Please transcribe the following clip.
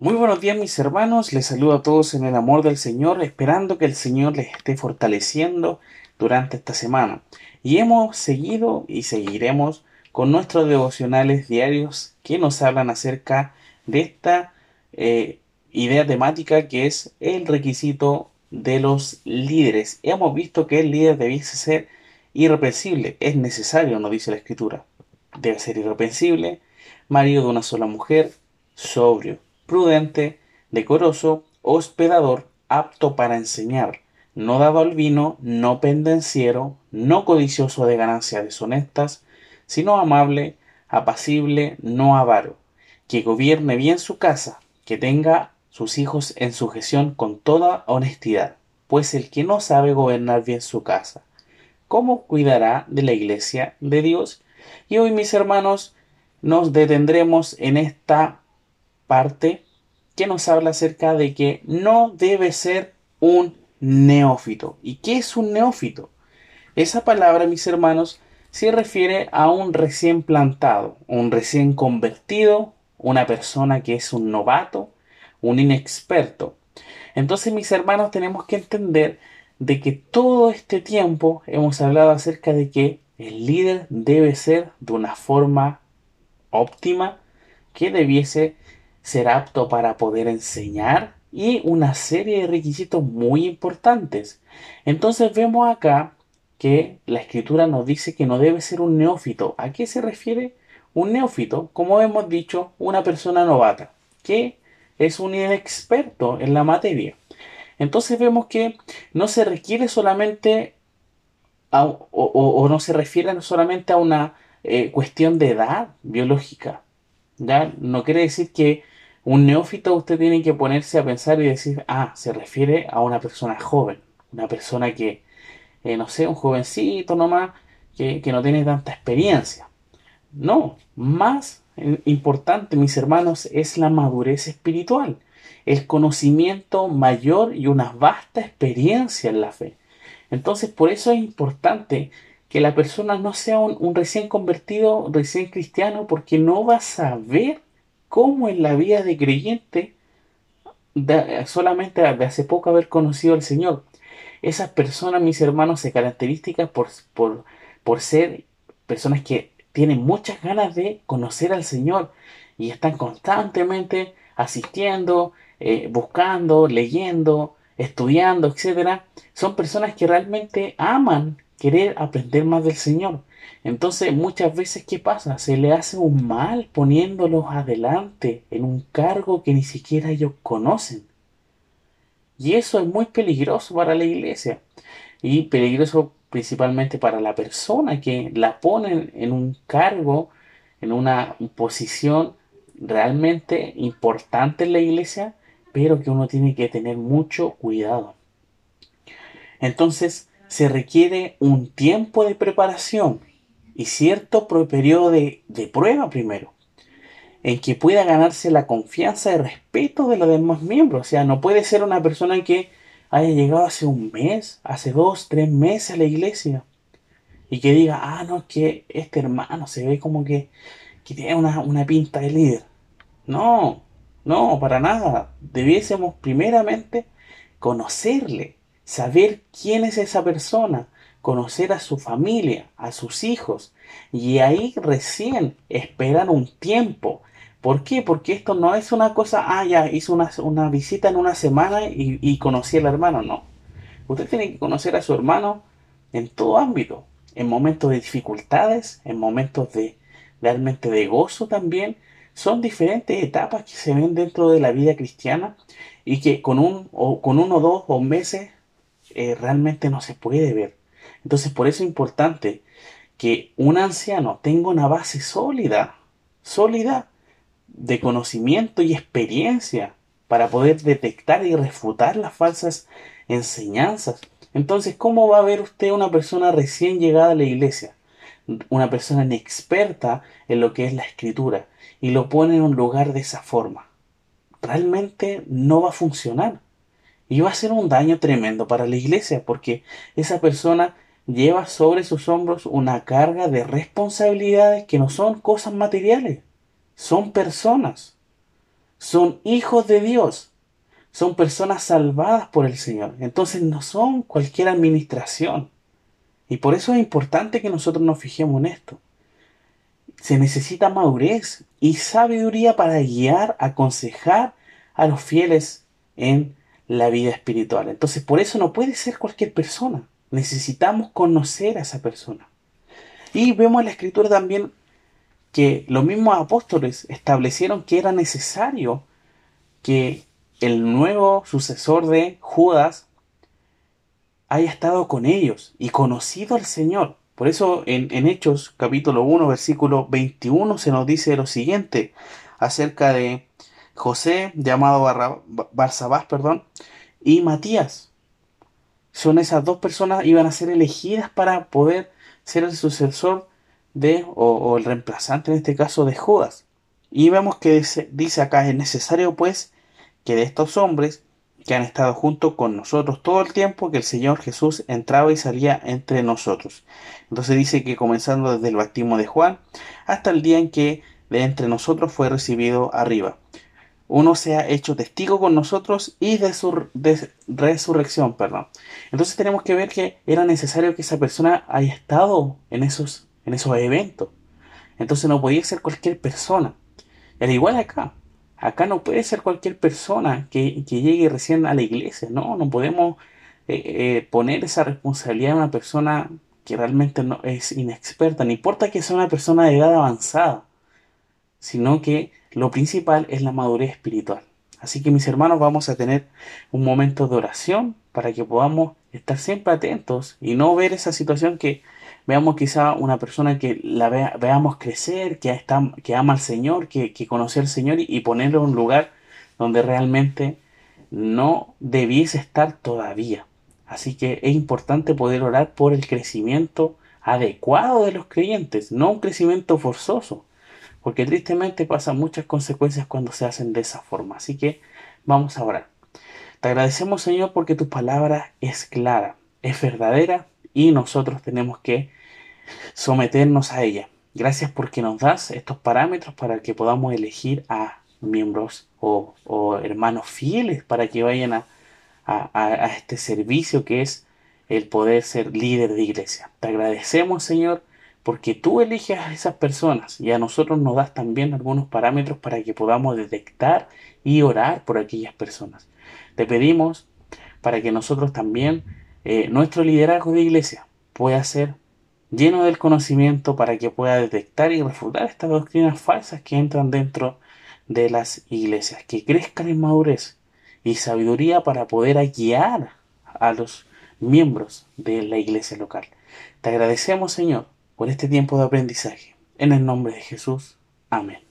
Muy buenos días mis hermanos, les saludo a todos en el amor del Señor, esperando que el Señor les esté fortaleciendo durante esta semana. Y hemos seguido y seguiremos con nuestros devocionales diarios que nos hablan acerca de esta eh, idea temática que es el requisito de los líderes. Hemos visto que el líder debiese ser irreprensible, es necesario, nos dice la escritura. Debe ser irreprensible, marido de una sola mujer, sobrio prudente, decoroso, hospedador, apto para enseñar, no dado al vino, no pendenciero, no codicioso de ganancias deshonestas, sino amable, apacible, no avaro, que gobierne bien su casa, que tenga sus hijos en sujeción con toda honestidad, pues el que no sabe gobernar bien su casa, ¿cómo cuidará de la iglesia de Dios? Y hoy, mis hermanos, nos detendremos en esta parte que nos habla acerca de que no debe ser un neófito. ¿Y qué es un neófito? Esa palabra, mis hermanos, se refiere a un recién plantado, un recién convertido, una persona que es un novato, un inexperto. Entonces, mis hermanos, tenemos que entender de que todo este tiempo hemos hablado acerca de que el líder debe ser de una forma óptima, que debiese ser apto para poder enseñar y una serie de requisitos muy importantes. Entonces vemos acá que la escritura nos dice que no debe ser un neófito. ¿A qué se refiere? Un neófito, como hemos dicho, una persona novata, que es un inexperto en la materia. Entonces vemos que no se requiere solamente o, no se refiere solamente a una eh, cuestión de edad biológica, ¿ya? No quiere decir que un neófito usted tiene que ponerse a pensar y decir, ah, se refiere a una persona joven, una persona que, eh, no sé, un jovencito nomás, que, que no tiene tanta experiencia. No, más importante, mis hermanos, es la madurez espiritual, el conocimiento mayor y una vasta experiencia en la fe. Entonces, por eso es importante que la persona no sea un, recién convertido, recién cristiano, porque no va a saber cómo en la vida de creyente, solamente de hace poco haber conocido al Señor. Esas personas, mis hermanos, se caracterizan por, por, por ser personas que tienen muchas ganas de conocer al Señor y están constantemente asistiendo, eh, buscando, leyendo, estudiando, etc. Son personas que realmente aman querer aprender más del Señor. Entonces muchas veces, ¿qué pasa? Se le hace un mal poniéndolos adelante en un cargo que ni siquiera ellos conocen. Y eso es muy peligroso para la iglesia. Y peligroso principalmente para la persona que la ponen en un cargo, en una posición realmente importante en la iglesia, pero que uno tiene que tener mucho cuidado. Entonces, se requiere un tiempo de preparación y cierto periodo de, prueba primero, en que pueda ganarse la confianza y respeto de los demás miembros. O sea, no puede ser una persona que haya llegado hace un mes, hace dos, tres meses a la iglesia y que diga, ah, no, es que este hermano se ve como que, que tiene una, una pinta de líder. No, no, para nada. Debiésemos primeramente conocerle, saber quién es esa persona, conocer a su familia, a sus hijos, y ahí recién esperar un tiempo. ¿Por qué? Porque esto no es una cosa, ah, ya hizo una, visita en una semana y, y conocí al hermano, no. Usted tiene que conocer a su hermano en todo ámbito, en momentos de dificultades, en momentos de realmente de gozo también. Son diferentes etapas que se ven dentro de la vida cristiana y que con un o con uno, dos o meses eh, realmente no se puede ver. Entonces por eso es importante que un anciano tenga una base sólida, sólida de conocimiento y experiencia para poder detectar y refutar las falsas enseñanzas. Entonces, ¿cómo va a ver usted una persona recién llegada a la iglesia? Una persona inexperta en lo que es la escritura y lo pone en un lugar de esa forma. Realmente no va a funcionar. Y va a ser un daño tremendo para la iglesia porque esa persona lleva sobre sus hombros una carga de responsabilidades que no son cosas materiales, son personas. son hijos de Dios, son personas salvadas por el Señor. Entonces no son cualquier administración. Y por eso es importante que nosotros nos fijemos en esto. Se necesita madurez y sabiduría para guiar, aconsejar a los fieles en la vida espiritual. Entonces por eso no puede ser cualquier persona. Necesitamos conocer a esa persona. Y vemos en la escritura también que los mismos apóstoles establecieron que era necesario que el nuevo sucesor de Judas haya estado con ellos y conocido al Señor. Por eso en, Hechos capítulo 1 versículo 21 se nos dice lo siguiente acerca de José llamado Barsabás perdón, y Matías. Son esas dos personas iban a ser elegidas para poder ser el sucesor de, o, el reemplazante en este caso de Judas. Y vemos que dice, dice acá, es necesario pues que de estos hombres que han estado junto con nosotros todo el tiempo que el Señor Jesús entraba y salía entre nosotros. Entonces dice que comenzando desde el bautismo de Juan hasta el día en que de entre nosotros fue recibido arriba. Uno se ha hecho testigo con nosotros y de su resurrección, perdón. Entonces tenemos que ver que era necesario que esa persona haya estado en esos en esos eventos. Entonces no podía ser cualquier persona. Al igual acá. Acá no puede ser cualquier persona que, llegue recién a la iglesia. No, no podemos eh, eh, poner esa responsabilidad a una persona que realmente no es inexperta. No importa que sea una persona de edad avanzada. Sino que lo principal es la madurez espiritual. Así que mis hermanos vamos a tener un momento de oración para que podamos estar siempre atentos y no ver esa situación que veamos quizá una persona que la veamos crecer, que, está, que ama al Señor, que, que conoce al Señor y, y ponerlo en un lugar donde realmente no debiese estar todavía. Así que es importante poder orar por el crecimiento adecuado de los creyentes, no un crecimiento forzoso, porque tristemente pasan muchas consecuencias cuando se hacen de esa forma. Así que vamos a orar. Te agradecemos Señor porque tu palabra es clara, es verdadera y nosotros tenemos que someternos a ella. Gracias porque nos das estos parámetros para que podamos elegir a miembros o, hermanos fieles para que vayan a, a, este servicio que es el poder ser líder de iglesia. Te agradecemos, Señor, porque tú eliges a esas personas y a nosotros nos das también algunos parámetros para que podamos detectar y orar por aquellas personas. Te pedimos para que nosotros también, eh, nuestro liderazgo de iglesia pueda ser lleno del conocimiento para que pueda detectar y refutar estas doctrinas falsas que entran dentro de las iglesias, que crezcan en madurez y sabiduría para poder guiar a los miembros de la iglesia local. Te agradecemos, Señor, por este tiempo de aprendizaje. En el nombre de Jesús. Amén.